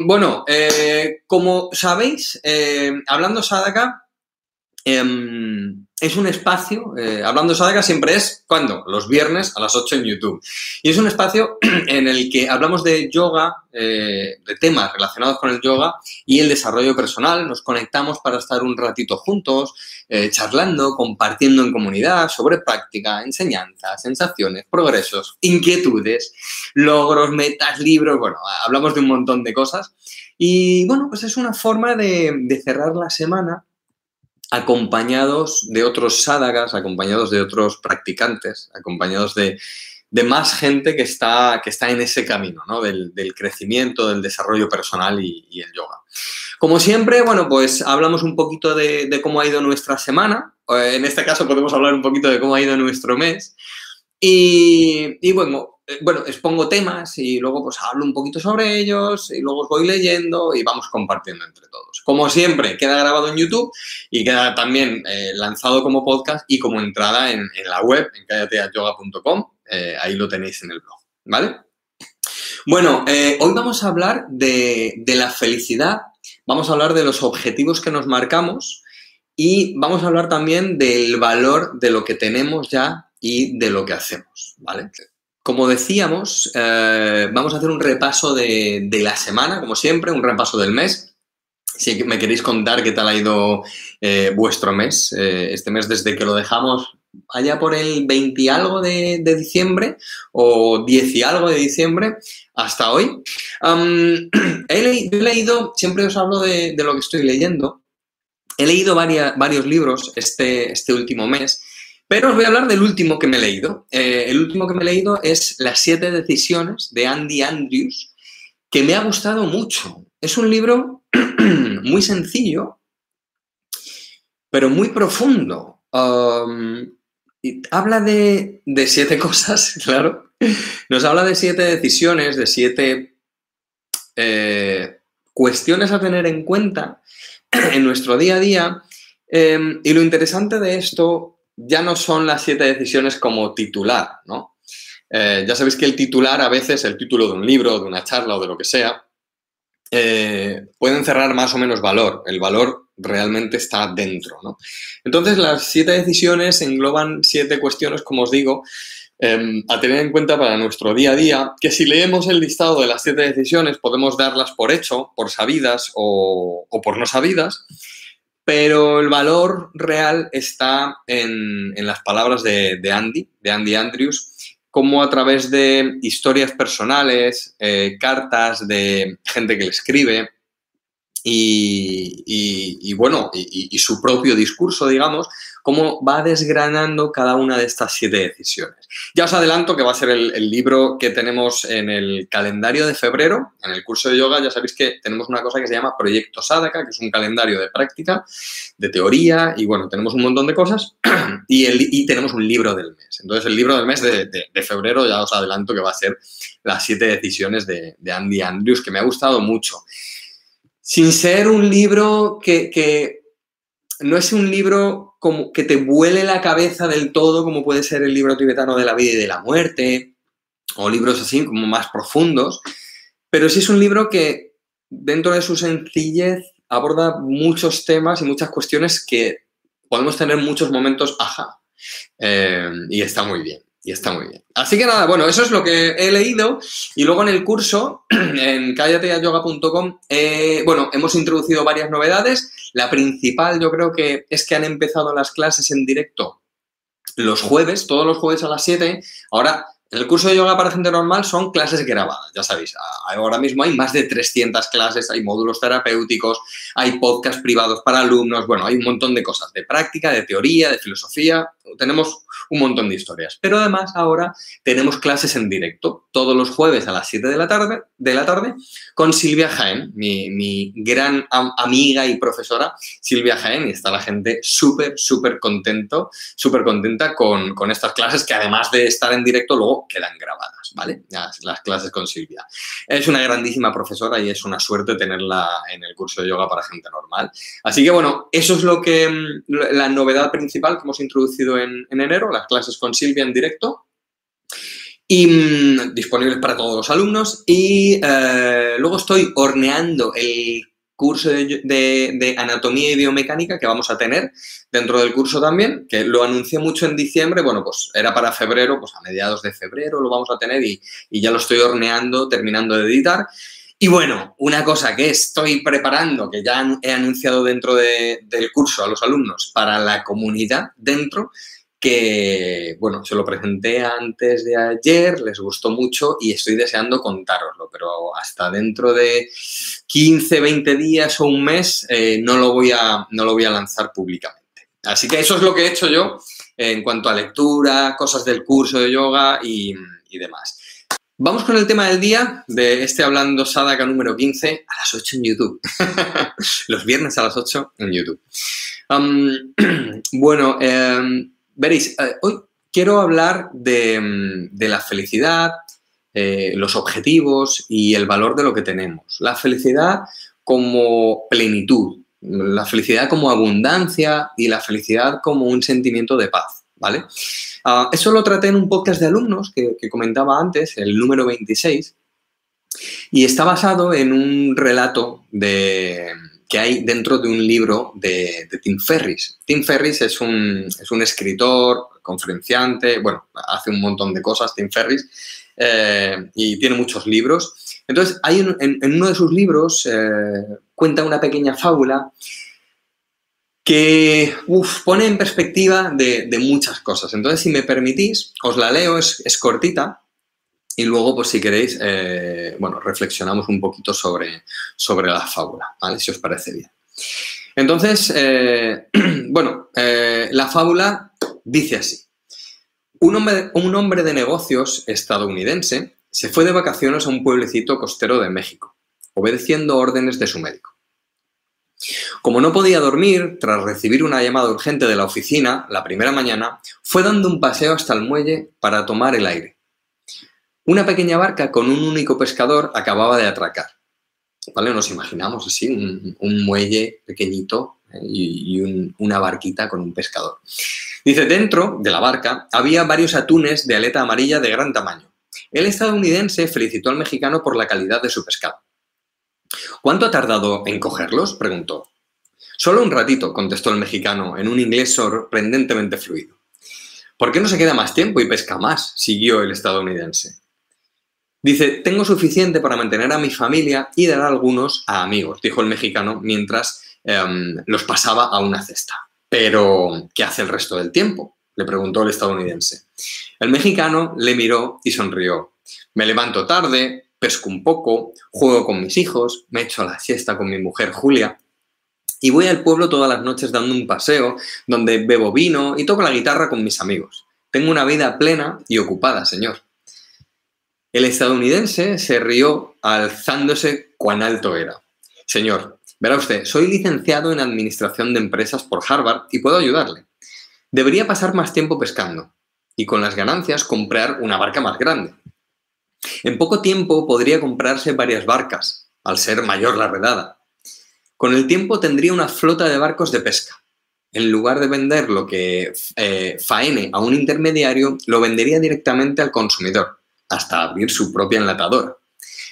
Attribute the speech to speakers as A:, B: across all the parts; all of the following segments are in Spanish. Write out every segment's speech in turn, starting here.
A: Bueno, eh, como sabéis, eh, Hablando Sadaka em, es un espacio, eh, Hablando Sadaka siempre es, ¿cuándo? Los viernes a las 8 en YouTube. Y es un espacio en el que hablamos de yoga, de temas relacionados con el yoga y el desarrollo personal. Nos conectamos para estar un ratito juntos, charlando, compartiendo en comunidad sobre práctica, enseñanza, sensaciones, progresos, inquietudes, logros, metas, libros. Bueno, hablamos de un montón de cosas. Y bueno, pues es una forma de, cerrar la semana acompañados de otros sádagas, acompañados de otros practicantes, acompañados de, más gente que está, que está en ese camino, ¿no? Del, crecimiento, del desarrollo personal y, el yoga. Como siempre, bueno, pues hablamos un poquito de, cómo ha ido nuestra semana. En este caso podemos hablar un poquito de cómo ha ido nuestro mes. Y, bueno, eh, bueno, expongo temas y luego pues hablo un poquito sobre ellos y luego os voy leyendo y vamos compartiendo entre todos. Como siempre, queda grabado en YouTube y queda también eh, lanzado como podcast y como entrada en, la web, en callateayoga.com. Eh, ahí lo tenéis en el blog, ¿vale? Bueno, hoy vamos a hablar de, la felicidad, vamos a hablar de los objetivos que nos marcamos y vamos a hablar también del valor de lo que tenemos ya y de lo que hacemos, ¿vale? Como decíamos, eh, vamos a hacer un repaso de, la semana, como siempre, un repaso del mes. Si me queréis contar qué tal ha ido eh, vuestro mes, eh, este mes desde que lo dejamos allá por el 20 y algo de, diciembre o 10 y algo de diciembre hasta hoy. he, leído, siempre os hablo de, lo que estoy leyendo, he leído varios libros este, este último mes pero os voy a hablar del último que me he leído. Eh, el último que me he leído es Las siete decisiones de Andy Andrews, que me ha gustado mucho. Es un libro muy sencillo, pero muy profundo. Um, habla de, siete cosas, claro. Nos habla de siete decisiones, de siete eh, cuestiones a tener en cuenta en nuestro día a día. Em, y lo interesante de esto ya no son las siete decisiones como titular, ¿no? Eh, ya sabéis que el titular, a veces, el título de un libro, de una charla o de lo que sea, eh, pueden cerrar más o menos valor. El valor realmente está dentro, ¿no? Entonces, las siete decisiones engloban siete cuestiones, como os digo, em, a tener en cuenta para nuestro día a día, que si leemos el listado de las siete decisiones podemos darlas por hecho, por sabidas o, o por no sabidas, pero el valor real está en, las palabras de, Andy, de Andy Andrews, como a través de historias personales, eh, cartas de gente que le escribe y, bueno, y, su propio discurso, digamos, cómo va desgranando cada una de estas siete decisiones. Ya os adelanto que va a ser el, libro que tenemos en el calendario de febrero, en el curso de yoga, ya sabéis que tenemos una cosa que se llama Proyecto Sadaka, que es un calendario de práctica, de teoría, y bueno, tenemos un montón de cosas, y, el, tenemos un libro del mes. Entonces, el libro del mes de, febrero ya os adelanto que va a ser las siete decisiones de, Andy Andrews, que me ha gustado mucho. Sin ser un libro que, no es un libro como que te vuele la cabeza del todo, como puede ser el libro tibetano de la vida y de la muerte, o libros así como más profundos, pero sí es un libro que dentro de su sencillez aborda muchos temas y muchas cuestiones que podemos tener muchos momentos ajá. Eh, y está muy bien y está muy bien. Así que nada, bueno, eso es lo que he leído. Y luego en el curso, en cállateayoga.com, eh, bueno, hemos introducido varias novedades. La principal yo creo que es que han empezado las clases en directo los jueves, todos los jueves a las 7. Ahora el curso de yoga para gente normal son clases grabadas, ya sabéis. Ahora mismo hay más de 300 clases, hay módulos terapéuticos, hay podcasts privados para alumnos, bueno, hay un montón de cosas, de práctica, de teoría, de filosofía, tenemos un montón de historias. Pero además ahora tenemos clases en directo, todos los jueves a las 7 de la tarde, de la tarde con Silvia Jaén, mi, gran amiga y profesora Silvia Jaén, y está la gente súper, súper contento, súper contenta con, con estas clases que además de estar en directo luego quedan grabadas, ¿vale? Las, clases con Silvia. Es una grandísima profesora y es una suerte tenerla en el curso de yoga para gente normal. Así que bueno, eso es lo que mm, la novedad principal que hemos introducido en, enero, las clases con Silvia en directo. y mm, disponibles para todos los alumnos. Y eh, luego estoy horneando el curso de, anatomía y biomecánica que vamos a tener dentro del curso también, que lo anuncié mucho en dicembre, bueno, pues era para febrero, pues a mediados de febrero lo vamos a tener y, ya lo estoy horneando, terminando de editar. Y bueno, una cosa que estoy preparando, que ya he anunciado dentro del curso a los alumnos para la comunidad dentro, que, bueno, se lo presenté antes de ayer, les gustó mucho y estoy deseando contároslo, pero hasta dentro de 15, 20 días o un mes eh, no, lo voy a, no lo voy a lanzar públicamente. Así que eso es lo que he hecho yo en cuanto a lectura, cosas del curso de yoga y, demás. Vamos con el tema del día de este Hablando Sadaka número 15 a las 8 en YouTube. Los viernes a las 8 en YouTube. bueno, eh, Veréis, eh, hoy quiero hablar de, mm, la felicidad, eh, los objetivos y el valor de lo que tenemos. La felicidad como plenitud, la felicidad como abundancia y la felicidad como un sentimiento de paz, ¿vale? Ah, eso lo traté en un podcast de alumnos que, que comentaba antes, el número 26, y está basado en un relato de, que hay dentro de un libro de, Tim Ferris. Tim Ferris es un, escritor, conferenciante, bueno, hace un montón de cosas, Tim Ferris, eh, y tiene muchos libros. Entonces, hay en, uno de sus libros eh, cuenta una pequeña fábula que pone en perspectiva de, muchas cosas. Entonces, si me permitís, os la leo, es, es cortita, y luego, pues si queréis, eh, bueno, reflexionamos un poquito sobre, sobre la fábula, ¿vale? Si os parece bien. Entonces, eh, bueno, eh, la fábula dice así. Un hombre, un hombre de negocios estadounidense se fue de vacaciones a un pueblecito costero de México, obedeciendo órdenes de su médico. Como no podía dormir, tras recibir una llamada urgente de la oficina la primera mañana, fue dando un paseo hasta el muelle para tomar el aire una pequeña barca con un único pescador acababa de atracar. ¿Vale? Nos imaginamos así, un, muelle pequeñito ¿eh? y, una barquita con un pescador. Dice, dentro de la barca había varios atunes de aleta amarilla de gran tamaño. El estadounidense felicitó al mexicano por la calidad de su pescado. ¿Cuánto ha tardado en cogerlos? preguntó. Solo un ratito, contestó el mexicano en un inglés sorprendentemente fluido. ¿Por qué no se queda más tiempo y pesca más? siguió el estadounidense. Dice, tengo suficiente para mantener a mi familia y dar algunos a amigos, dijo el mexicano mientras em, los pasaba a una cesta. Pero, ¿qué hace el resto del tiempo? le preguntó el estadounidense. El mexicano le miró y sonrió. Me levanto tarde, pesco un poco, juego con mis hijos, me echo la siesta con mi mujer Julia y voy al pueblo todas las noches dando un paseo donde bebo vino y toco la guitarra con mis amigos. Tengo una vida plena y ocupada, señor. El estadounidense se rió alzándose cuán alto era. Señor, verá usted, soy licenciado en Administración de Empresas por Harvard y puedo ayudarle. Debería pasar más tiempo pescando y con las ganancias comprar una barca más grande. En poco tiempo podría comprarse varias barcas, al ser mayor la redada. Con el tiempo tendría una flota de barcos de pesca. En lugar de vender lo que eh, faene a un intermediario, lo vendería directamente al consumidor hasta abrir su propia enlatadora.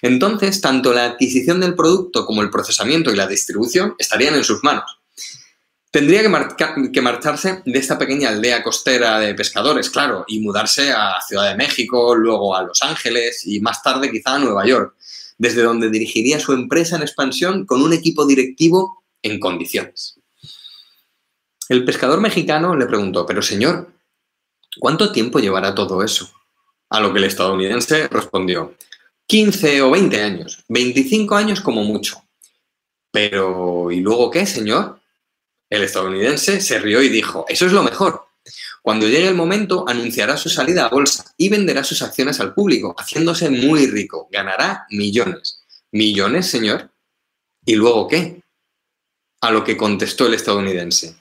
A: Entonces, tanto la adquisición del producto como el procesamiento y la distribución estarían en sus manos. Tendría que, marcharse de esta pequeña aldea costera de pescadores, claro, y mudarse a Ciudad de México, luego a Los Ángeles y más tarde quizá a Nueva York, desde donde dirigiría su empresa en expansión con un equipo directivo en condiciones. El pescador mexicano le preguntó, pero señor, ¿cuánto tiempo llevará todo eso? A lo que el estadounidense respondió, 15 o 20 años, 25 años como mucho. Pero, ¿y luego qué, señor? El estadounidense se rió y dijo, eso es lo mejor. Cuando llegue el momento, anunciará su salida a bolsa y venderá sus acciones al público, haciéndose muy rico. Ganará millones. ¿Millones, señor? ¿Y luego qué? A lo que contestó el estadounidense.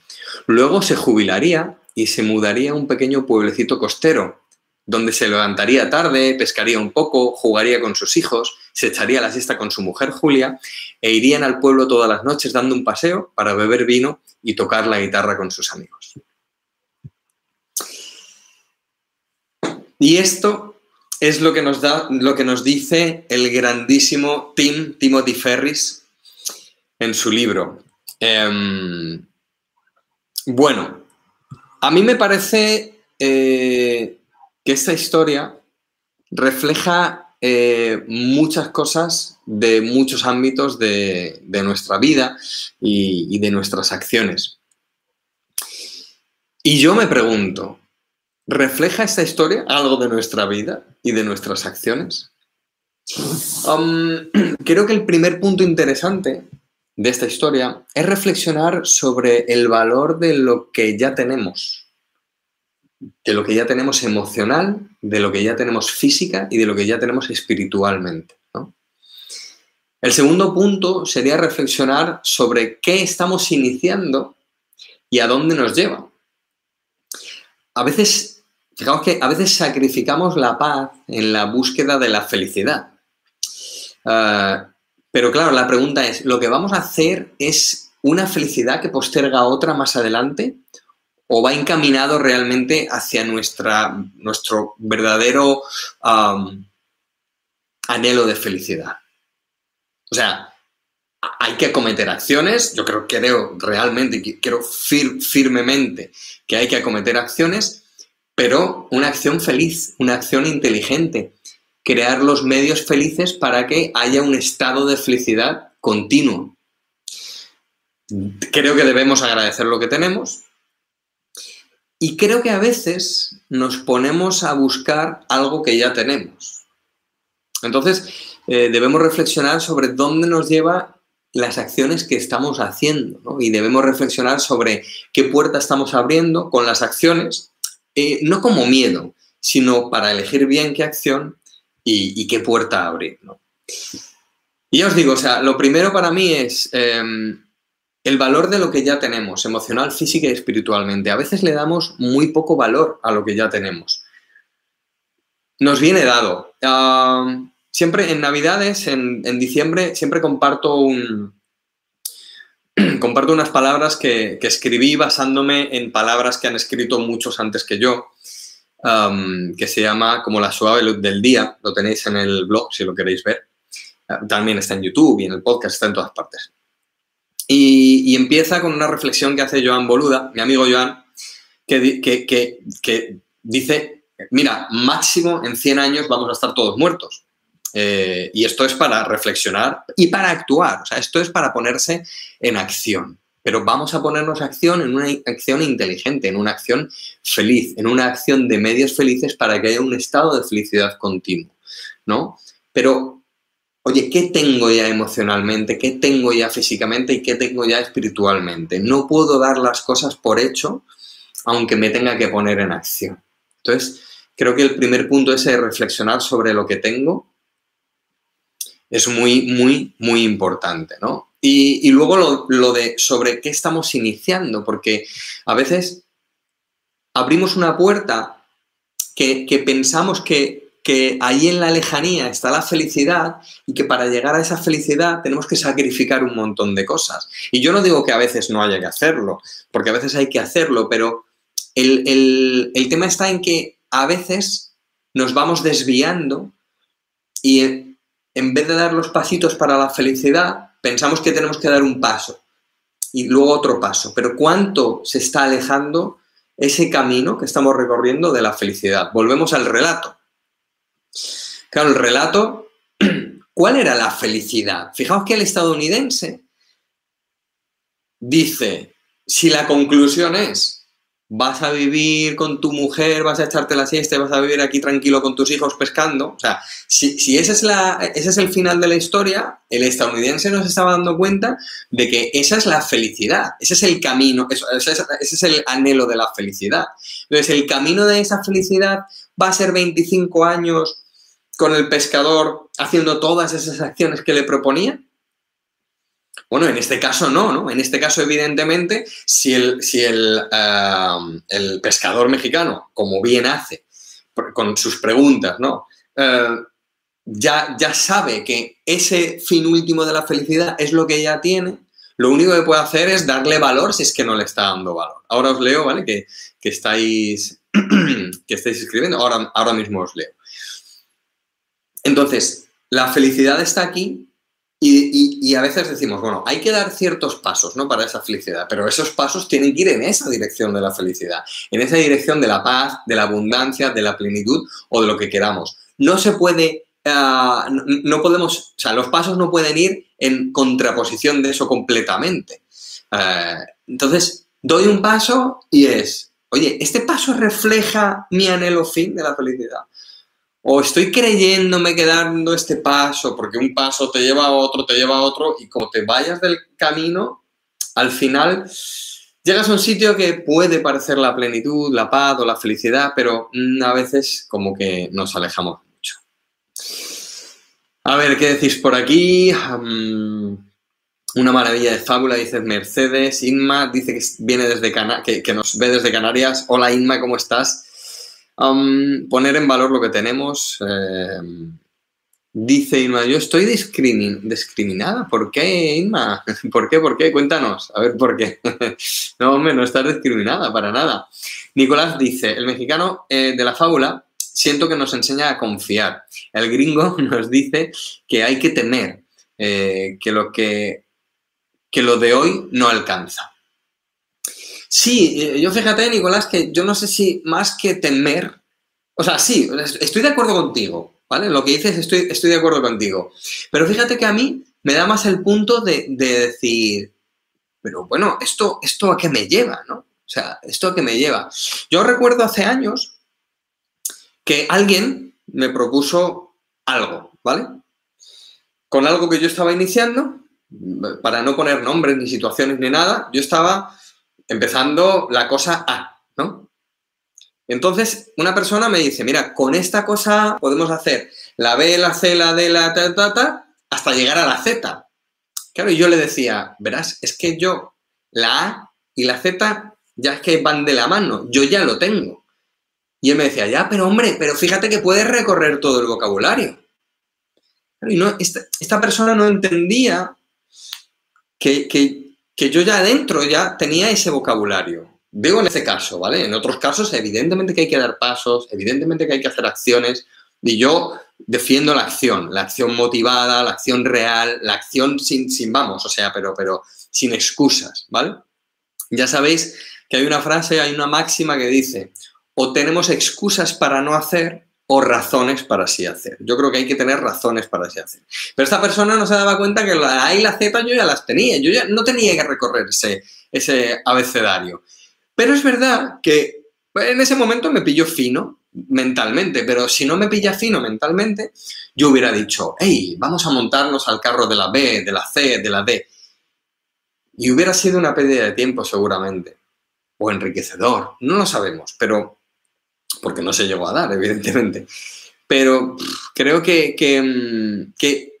A: Luego se jubilaría y se mudaría a un pequeño pueblecito costero, donde se levantaría tarde, pescaría un poco, jugaría con sus hijos, se echaría la siesta con su mujer Julia e irían al pueblo todas las noches dando un paseo para beber vino y tocar la guitarra con sus amigos. Y esto es lo que nos da, lo que nos dice el grandísimo Tim Timothy Ferris en su libro. Em, bueno, a mí me parece eh, que esta historia refleja eh, muchas cosas de muchos ámbitos de, nuestra vida y, de nuestras acciones. Y yo me pregunto, ¿refleja esta historia algo de nuestra vida y de nuestras acciones? Creo que el primer punto interesante de esta historia es reflexionar sobre el valor de lo que ya tenemos de lo que ya tenemos emocional, de lo que ya tenemos física y de lo que ya tenemos espiritualmente. El segundo punto sería reflexionar sobre qué estamos iniciando y a dónde nos lleva. A veces, fijaos que a veces sacrificamos la paz en la búsqueda de la felicidad. Ah, pero claro, la pregunta es, ¿lo que vamos a hacer es una felicidad que posterga otra más adelante? O va encaminado realmente hacia nuestra, nuestro verdadero anhelo de felicidad. O sea, hay que acometer acciones, yo creo, creo realmente, quiero firmemente que hay que acometer acciones, pero una acción feliz, una acción inteligente, crear los medios felices para que haya un estado de felicidad continuo. Creo que debemos agradecer lo que tenemos, y creo que a veces nos ponemos a buscar algo que ya tenemos. Entonces, eh, debemos reflexionar sobre dónde nos lleva las acciones que estamos haciendo ¿no? y debemos reflexionar sobre qué puerta estamos abriendo con las acciones, eh, no como miedo, sino para elegir bien qué acción y, qué puerta abrir. ¿no? Y ya os digo, o sea, lo primero para mí es em, el valor de lo que ya tenemos, emocional, física y espiritualmente. A veces le damos muy poco valor a lo que ya tenemos. Nos viene dado. siempre en Navidades, en, diciembre, siempre comparto un, comparto unas palabras que, escribí basándome en palabras que han escrito muchos antes que yo, que se llama como la suave luz del día. Lo tenéis en el blog si lo queréis ver. Ah, también está en YouTube y en el podcast, está en todas partes. Y, empieza con una reflexión que hace Joan Boluda, mi amigo Joan, que, dice, mira, máximo en 100 años vamos a estar todos muertos. Eh, y esto es para reflexionar y para actuar, o sea, esto es para ponerse en acción. Pero vamos a ponernos acción en una acción inteligente, en una acción feliz, en una acción de medios felices para que haya un estado de felicidad continuo, ¿no? Pero oye, ¿qué tengo ya emocionalmente? ¿Qué tengo ya físicamente? ¿Y qué tengo ya espiritualmente? No puedo dar las cosas por hecho, aunque me tenga que poner en acción. Entonces, creo que el primer punto es reflexionar sobre lo que tengo. Es muy, muy, muy importante, ¿no? Y, luego lo, de sobre qué estamos iniciando, porque a veces abrimos una puerta que pensamos que que ahí en la lejanía está la felicidad y que para llegar a esa felicidad tenemos que sacrificar un montón de cosas. Y yo no digo que a veces no haya que hacerlo, porque a veces hay que hacerlo, pero el, tema está en que a veces nos vamos desviando y en vez de dar los pasitos para la felicidad, pensamos que tenemos que dar un paso y luego otro paso. Pero ¿cuánto se está alejando ese camino que estamos recorriendo de la felicidad? Volvemos al relato. Claro, el relato, ¿cuál era la felicidad? Fijaos que el estadounidense dice, si la conclusión es, vas a vivir con tu mujer, vas a echarte la siesta, vas a vivir aquí tranquilo con tus hijos pescando, o sea, si, es la, ese es el final de la historia, el estadounidense nos estaba dando cuenta de que esa es la felicidad, ese es el camino, ese es el anhelo de la felicidad. Entonces, el camino de esa felicidad va a ser 25 años con el pescador haciendo todas esas acciones que le proponía? Bueno, en este caso no, ¿no? En este caso, evidentemente, si el, si el, eh, el pescador mexicano, como bien hace, con sus preguntas, ¿no? Eh, ya, ya sabe que ese fin último de la felicidad es lo que ya tiene, lo único que puede hacer es darle valor si es que no le está dando valor. Ahora os leo, ¿vale? Que, que estáis, que estáis escribiendo, ahora, ahora mismo os leo. Entonces, la felicidad está aquí y, a veces decimos, bueno, hay que dar ciertos pasos ¿no? para esa felicidad, pero esos pasos tienen que ir en esa dirección de la felicidad, en esa dirección de la paz, de la abundancia, de la plenitud o de lo que queramos. No se puede, ah, no, podemos, o sea, los pasos no pueden ir en contraposición de eso completamente. Ah, entonces, doy un paso y es, oye, ¿este paso refleja mi anhelo fin de la felicidad? O estoy creyéndome que dando este paso, porque un paso te lleva a otro, te lleva a otro, y como te vayas del camino, al final llegas a un sitio que puede parecer la plenitud, la paz o la felicidad, pero mm, a veces como que nos alejamos mucho. A ver, ¿qué decís por aquí? una maravilla de fábula, dice Mercedes. Inma dice que viene desde que, que nos ve desde Canarias. Hola Inma, ¿cómo estás? Poner en valor lo que tenemos. Eh, dice Inma, yo estoy discriminada. ¿Por qué, Inma? ¿Por qué? ¿Por qué? Cuéntanos. A ver, ¿por qué? no, hombre, no estás discriminada para nada. Nicolás dice, el mexicano eh, de la fábula siento que nos enseña a confiar. El gringo nos dice que hay que temer, eh, que, lo que, que lo de hoy no alcanza. Sí, eh, yo fíjate, Nicolás, que yo no sé si más que temer, o sea, sí, estoy de acuerdo contigo, ¿vale? Lo que dices, estoy, estoy de acuerdo contigo. Pero fíjate que a mí me da más el punto de, decir, pero bueno, ¿esto, ¿esto a qué me lleva, no? O sea, ¿esto a qué me lleva? Yo recuerdo hace años que alguien me propuso algo, ¿vale? Con algo que yo estaba iniciando, para no poner nombres ni situaciones ni nada, yo estaba empezando la cosa A, ¿no? Entonces, una persona me dice, mira, con esta cosa podemos hacer la B, la C, la D, la ta, ta, ta, hasta llegar a la Z. Claro, y yo le decía, verás, es que yo la A y la Z ya es que van de la mano, yo ya lo tengo. Y él me decía, ya, pero hombre, pero fíjate que puedes recorrer todo el vocabulario. Y no, esta, persona no entendía que, que que yo ya adentro ya tenía ese vocabulario. Veo en este caso, ¿vale? En otros casos, evidentemente que hay que dar pasos, evidentemente que hay que hacer acciones, y yo defiendo la acción, la acción motivada, la acción real, la acción sin, sin vamos, o sea, pero, pero sin excusas, ¿vale? Ya sabéis que hay una frase, hay una máxima que dice, o tenemos excusas para no hacer o razones para así hacer. Yo creo que hay que tener razones para así hacer. Pero esta persona no se daba cuenta que la A y la Z yo ya las tenía, yo ya no tenía que recorrer ese, ese abecedario. Pero es verdad que en ese momento me pilló fino mentalmente, pero si no me pilla fino mentalmente, yo hubiera dicho, hey, vamos a montarnos al carro de la B, de la C, de la D. Y hubiera sido una pérdida de tiempo seguramente, o enriquecedor, no lo sabemos, pero porque no se llegó a dar, evidentemente. Pero creo que, mm, que,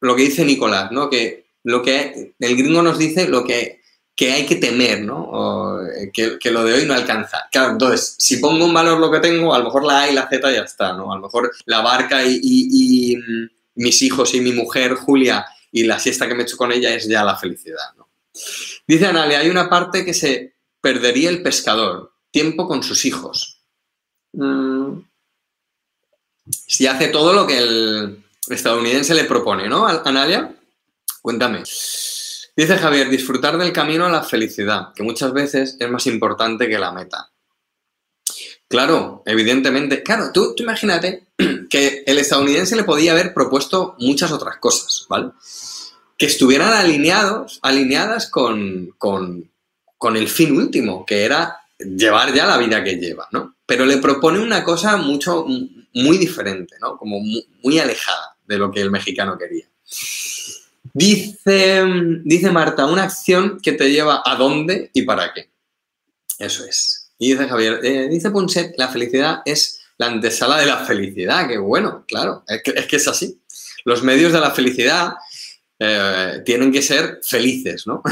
A: lo que dice Nicolás, ¿no? Que lo que el gringo nos dice lo que, que hay que temer, ¿no? Eh, que, lo de hoy no alcanza. Claro, entonces, si pongo un valor lo que tengo, a lo mejor la A y la Z ya está, ¿no? A lo mejor la barca y, mm, mis hijos y mi mujer, Julia, y la siesta que me he hecho con ella es ya la felicidad, ¿no? Dice Analia, hay una parte que se perdería el pescador, tiempo con sus hijos. Mm. si hace todo lo que el estadounidense le propone, ¿no, Analia? Cuéntame. Dice Javier, disfrutar del camino a la felicidad, que muchas veces es más importante que la meta. Claro, evidentemente. Claro, tú, imagínate que el estadounidense le podía haber propuesto muchas otras cosas, ¿vale? Que estuvieran alineados, alineadas con, con, con el fin último, que era llevar ya la vida que lleva, ¿no? Pero le propone una cosa mucho, muy diferente, ¿no? Como muy, alejada de lo que el mexicano quería. Dice, dice Marta, una acción que te lleva a dónde y para qué. Eso es. Y dice Javier, eh, dice Punset, la felicidad es la antesala de la felicidad. Qué bueno, claro, es que es, así. Los medios de la felicidad eh, tienen que ser felices, ¿no?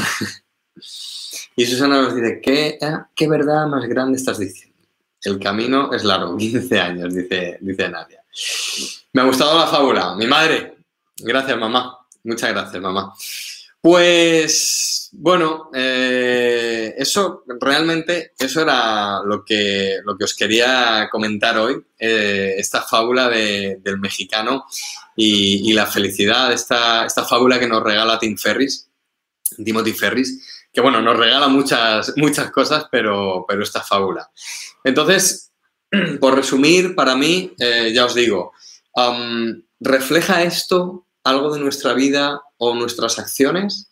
A: Y Susana nos dice, ¿qué, eh, qué verdad más grande estás diciendo? El camino es largo, 15 años, dice, dice Nadia. Me ha gustado la fábula. Mi madre. Gracias, mamá. Muchas gracias, mamá. Pues Bueno, eh, eso realmente, eso era lo que, lo que os quería comentar hoy, eh, esta fábula del mexicano y, la felicidad, esta, esta fábula que nos regala Tim Ferris, Timothy Ferris, que bueno, nos regala muchas, muchas cosas, pero, pero esta fábula. Entonces, por resumir, para mí, eh, ya os digo, ¿refleja esto algo de nuestra vida o nuestras acciones?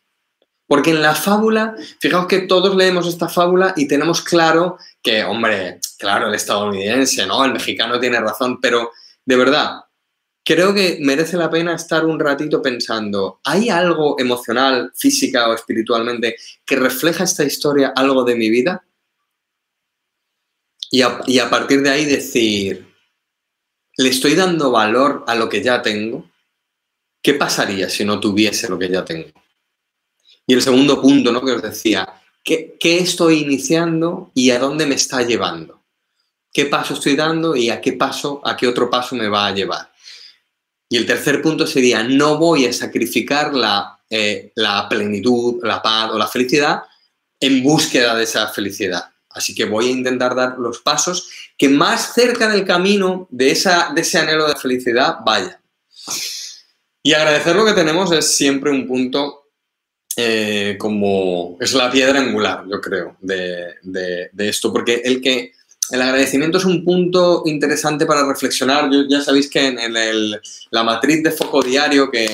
A: Porque en la fábula, fijaos que todos leemos esta fábula y tenemos claro que, hombre, claro, el estadounidense, ¿no? El mexicano tiene razón, pero de verdad, creo que merece la pena estar un ratito pensando, ¿hay algo emocional, física o espiritualmente que refleja esta historia algo de mi vida? Y a, partir de ahí decir, ¿le estoy dando valor a lo que ya tengo? ¿Qué pasaría si no tuviese lo que ya tengo? Y el segundo punto, ¿no? Que os decía, ¿qué, estoy iniciando y a dónde me está llevando? ¿Qué paso estoy dando y a qué paso, a qué otro paso me va a llevar? Y el tercer punto sería, no voy a sacrificar la, eh, la plenitud, la paz o la felicidad en búsqueda de esa felicidad. Así que voy a intentar dar los pasos que más cerca del camino de, esa, de ese anhelo de felicidad vayan. Y agradecer lo que tenemos es siempre un punto eh, como es la piedra angular, yo creo, de, esto, porque el que el agradecimiento es un punto interesante para reflexionar. ya sabéis que en, la matriz de foco diario que,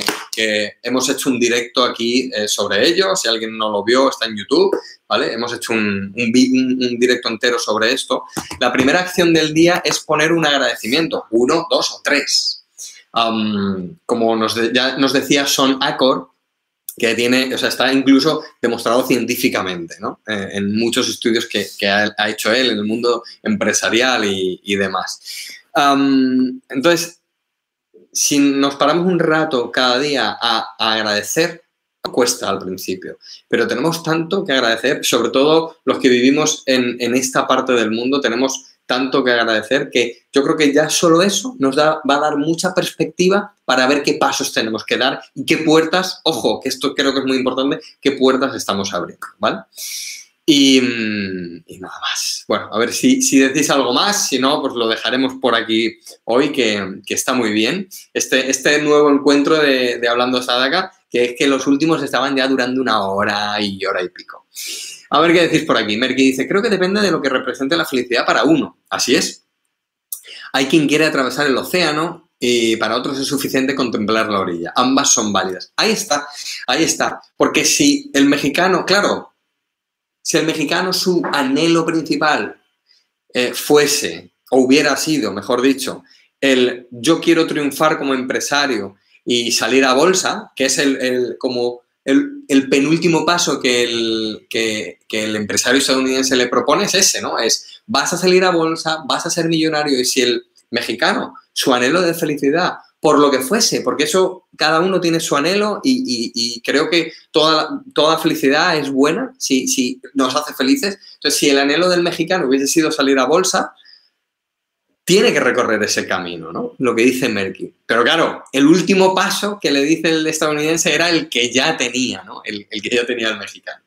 A: hemos hecho un directo aquí eh, sobre ello, si alguien no lo vio, está en YouTube, ¿vale? Hemos hecho un, directo entero sobre esto. La primera acción del día es poner un agradecimiento, uno, dos o tres. como ya nos decía Son Acor, que tiene, o sea, está incluso demostrado científicamente, ¿no? Eh, en muchos estudios que, ha, hecho él en el mundo empresarial y, demás. entonces, si nos paramos un rato cada día a, agradecer, cuesta al principio, pero tenemos tanto que agradecer, sobre todo los que vivimos en, en esta parte del mundo, tenemos tanto que agradecer que yo creo que ya solo eso nos da, va a dar mucha perspectiva para ver qué pasos tenemos que dar y qué puertas, ojo, que esto creo que es muy importante, qué puertas estamos abriendo, ¿vale? Y, nada más. Bueno, a ver si, si, decís algo más, si no, pues lo dejaremos por aquí hoy, que, está muy bien. Este, este nuevo encuentro de, de Hablando Sadaka, que es que los últimos estaban ya durando una hora y hora y pico. A ver qué decís por aquí. Merky dice, creo que depende de lo que represente la felicidad para uno. Así es. Hay quien quiere atravesar el océano y para otros es suficiente contemplar la orilla. Ambas son válidas. Ahí está, ahí está. Porque si el mexicano, claro, si el mexicano su anhelo principal eh, fuese, o hubiera sido, mejor dicho, el yo quiero triunfar como empresario y salir a bolsa, que es el como el, penúltimo paso que el, que, el empresario estadounidense le propone es ese, ¿no? Es, vas a salir a bolsa, vas a ser millonario y si el mexicano, su anhelo de felicidad, por lo que fuese, porque eso cada uno tiene su anhelo y, creo que toda, toda felicidad es buena si, si nos hace felices. Entonces, si el anhelo del mexicano hubiese sido salir a bolsa, tiene que recorrer ese camino, ¿no? Lo que dice Merky. Pero claro, el último paso que le dice el estadounidense era el que ya tenía, ¿no? El, que ya tenía el mexicano.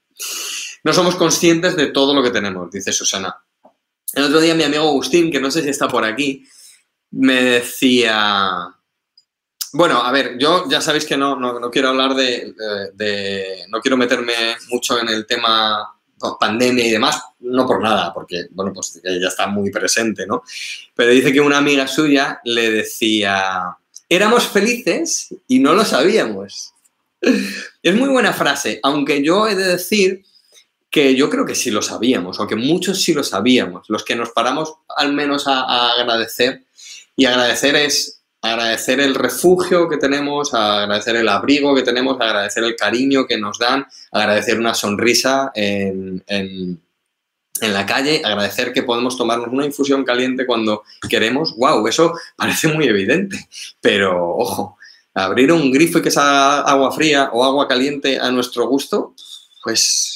A: No somos conscientes de todo lo que tenemos, dice Susana. El otro día mi amigo Agustín, que no sé si está por aquí, me decía... Bueno, a ver, yo ya sabéis que no, no, quiero hablar de... No quiero meterme mucho en el tema pandemia y demás, no por nada, porque, bueno, pues ya está muy presente, ¿no? Pero dice que una amiga suya le decía, éramos felices y no lo sabíamos. Es muy buena frase, aunque yo he de decir que yo creo que sí lo sabíamos, o que muchos sí lo sabíamos, los que nos paramos al menos a agradecer, y agradecer es agradecer el refugio que tenemos, agradecer el abrigo que tenemos, agradecer el cariño que nos dan, agradecer una sonrisa en, la calle, agradecer que podemos tomarnos una infusión caliente cuando queremos. ¡Wow! Eso parece muy evidente, pero ojo, abrir un grifo y que sea agua fría o agua caliente a nuestro gusto, pues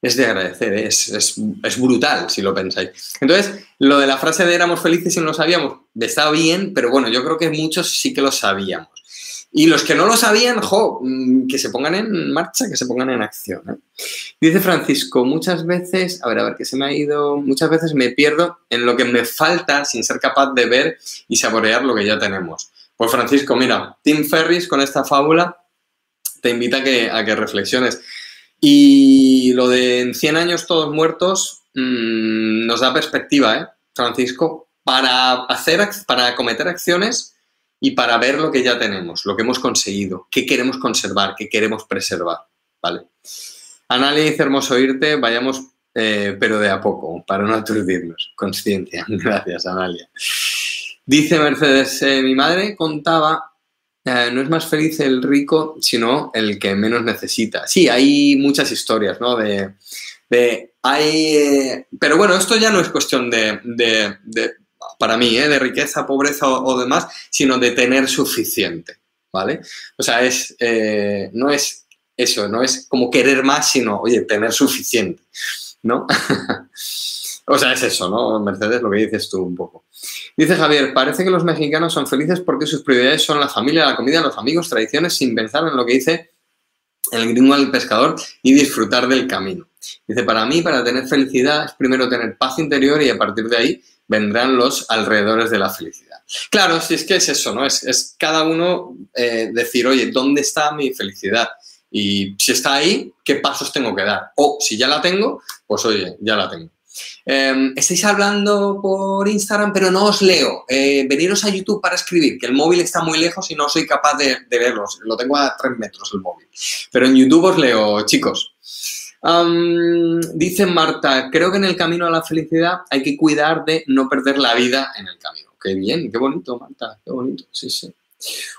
A: es de agradecer, ¿eh? es, brutal si lo pensáis. Entonces, lo de la frase de éramos felices y no lo sabíamos, está bien, pero bueno, yo creo que muchos sí que lo sabíamos. Y los que no lo sabían, jo, mm, que se pongan en marcha, que se pongan en acción. ¿eh? Dice Francisco, muchas veces, a ver, a ver, que se me ha ido, muchas veces me pierdo en lo que me falta sin ser capaz de ver y saborear lo que ya tenemos. Pues Francisco, mira, Tim Ferris con esta fábula te invita a que, a que reflexiones. Y lo de en 100 años todos muertos mmm, nos da perspectiva, ¿eh, Francisco? Para hacer, para cometer acciones y para ver lo que ya tenemos, lo que hemos conseguido, qué queremos conservar, qué queremos preservar, ¿vale? Analia dice, hermoso oírte, vayamos, eh, pero de a poco, para no aturdirnos. Consciencia. Gracias, Analia. Dice Mercedes, eh, mi madre contaba, eh, no es más feliz el rico, sino el que menos necesita. Sí, hay muchas historias, ¿no? De, de hay, pero bueno, esto ya no es cuestión de, de para mí, ¿eh? de riqueza, pobreza o, demás, sino de tener suficiente, ¿vale? O sea, es, eh, no es eso, no es como querer más, sino, oye, tener suficiente, ¿no? o sea, es eso, ¿no? Mercedes, lo que dices tú un poco. Dice Javier, parece que los mexicanos son felices porque sus prioridades son la familia, la comida, los amigos, tradiciones, sin pensar en lo que dice el gringo al pescador y disfrutar del camino. Dice, para mí, para tener felicidad es primero tener paz interior y a partir de ahí vendrán los alrededores de la felicidad. Claro, si es que es eso, ¿no? Es, cada uno eh, decir, oye, ¿dónde está mi felicidad? Y si está ahí, ¿qué pasos tengo que dar? O si ya la tengo, pues oye, ya la tengo. Em, estáis hablando por Instagram, pero no os leo. Eh, veniros a YouTube para escribir, que el móvil está muy lejos y no soy capaz de, de verlos. Lo tengo a tres metros el móvil. Pero en YouTube os leo, chicos dice Marta, creo que en el camino a la felicidad hay que cuidar de no perder la vida en el camino. Qué bien, qué bonito, Marta, qué bonito, sí, sí.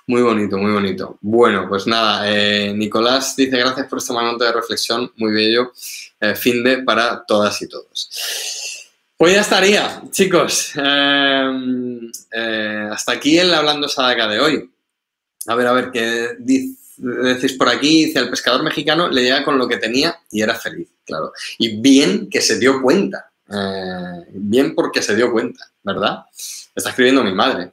A: Muy bonito, muy bonito. Bueno, pues nada, eh, Nicolás dice gracias por este momento de reflexión, muy bello, eh, fin de para todas y todos. Pues ya estaría, chicos. Em, eh, hasta aquí el Hablando Sadaka de hoy. A ver, a ver, ¿qué decís por aquí, dice, el pescador mexicano le llega con lo que tenía y era feliz, claro. Y bien que se dio cuenta, eh, bien porque se dio cuenta, ¿verdad? Está escribiendo mi madre.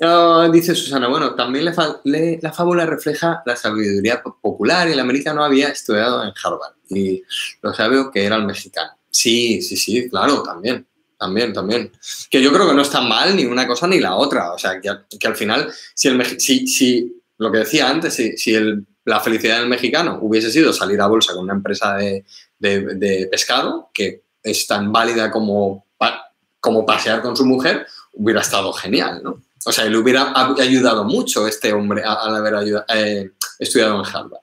A: Ah, dice Susana, bueno, también la fábula refleja la sabiduría popular y el americano había estudiado en Harvard y lo sabio que era el mexicano. Sí, sí, sí, claro, también, también, también. Que yo creo que no está mal ni una cosa ni la otra. O sea, que, al final, si, el, si, si lo que decía antes, si, si la felicidad del mexicano hubiese sido salir a bolsa con una empresa de, pescado, que es tan válida como, como pasear con su mujer, hubiera estado genial, ¿no? O sea, le hubiera ayudado mucho este hombre al haber eh, estudiado en Harvard.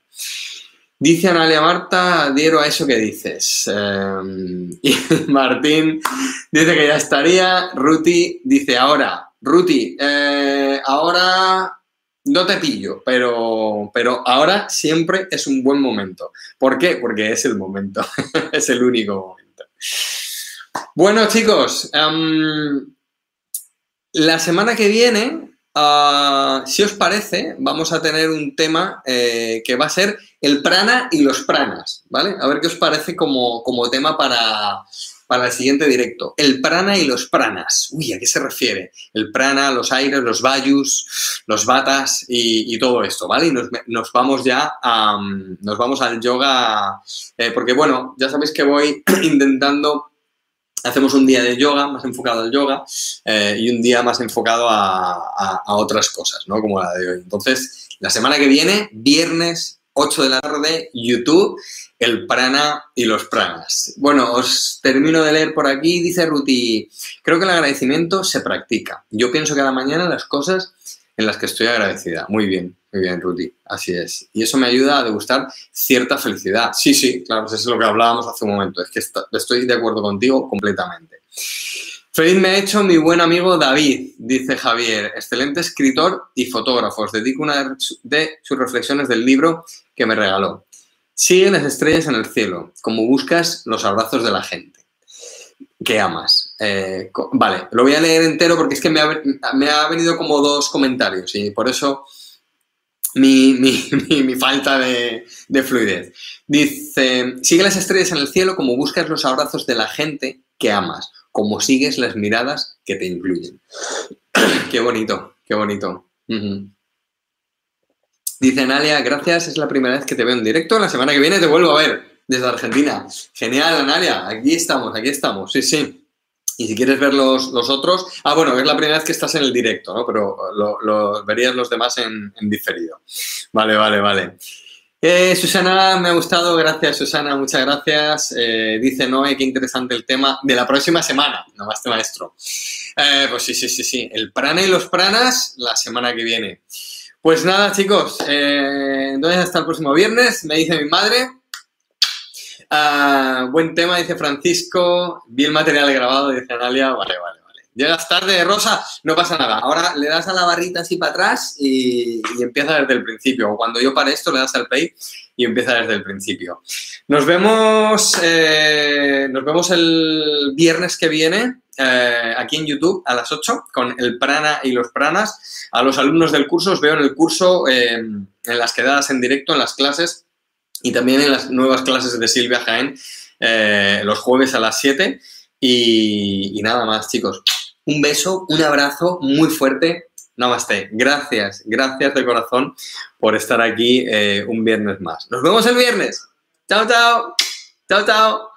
A: Dice Analia Marta, diero a eso que dices. Em, y Martín dice que ya estaría. Ruti dice ahora, Ruti, eh, ahora no te pillo, pero, pero ahora siempre es un buen momento. ¿Por qué? Porque es el momento, es el único momento. Bueno, chicos, em, la semana que viene, ah, si os parece, vamos a tener un tema eh, que va a ser el prana y los pranas, ¿vale? A ver qué os parece como, como tema para, para el siguiente directo. El prana y los pranas. Uy, ¿a qué se refiere? El prana, los aires, los vayus, los batas y, todo esto, ¿vale? Y nos, vamos ya a, nos vamos al yoga, eh, porque bueno, ya sabéis que voy intentando hacemos un día de yoga más enfocado al yoga eh, y un día más enfocado a, otras cosas, ¿no? Como la de hoy. Entonces, la semana que viene, viernes 8 de la tarde, YouTube el prana y los pranas. Bueno, os termino de leer por aquí. Dice Ruti, creo que el agradecimiento se practica. Yo pienso cada mañana las cosas en las que estoy agradecida. Muy bien, muy bien, Ruti. Así es. Y eso me ayuda a degustar cierta felicidad. Sí, sí, claro, eso es lo que hablábamos hace un momento. Es que estoy de acuerdo contigo completamente. Feliz me ha hecho mi buen amigo David, dice Javier, excelente escritor y fotógrafo. Os dedico una de sus reflexiones del libro que me regaló. Sigue las estrellas en el cielo, como buscas los abrazos de la gente que amas. Eh, vale, lo voy a leer entero porque es que me ha, venido como dos comentarios y por eso mi, falta de, de, fluidez. Dice, sigue las estrellas en el cielo como buscas los abrazos de la gente que amas, como sigues las miradas que te incluyen. qué bonito, qué bonito. Dice Nalia, gracias, es la primera vez que te veo en directo. La semana que viene te vuelvo a ver desde Argentina. Genial, Analia, aquí estamos, aquí estamos, sí, sí. Y si quieres ver los, otros, ah, bueno, es la primera vez que estás en el directo, ¿no? Pero lo, verías los demás en, diferido. Vale, vale, vale. Eh, Susana, me ha gustado, gracias Susana, muchas gracias. Eh, dice Noé, qué interesante el tema de la próxima semana, más maestro. Eh, pues sí, sí, sí, sí, el prana y los pranas la semana que viene. Pues nada, chicos, entonces hasta el próximo viernes, me dice mi madre. Ah, buen tema, dice Francisco. Vi el material grabado, dice Analia. Vale, vale, vale. Llegas tarde, Rosa, no pasa nada. Ahora le das a la barrita así para atrás y, empieza desde el principio. O cuando yo pare esto, le das al play y empieza desde el principio. Nos vemos, eh, nos vemos el viernes que viene eh, aquí en YouTube a las 8 con el prana y los pranas. A los alumnos del curso os veo en el curso, eh, en las quedadas en directo, en las clases y también en las nuevas clases de Silvia Jaén eh, los jueves a las 7. Y, nada más, chicos. Un beso, un abrazo muy fuerte. Namaste. Gracias, gracias de corazón por estar aquí eh, un viernes más. Nos vemos el viernes. Chao, chao. Chao, chao.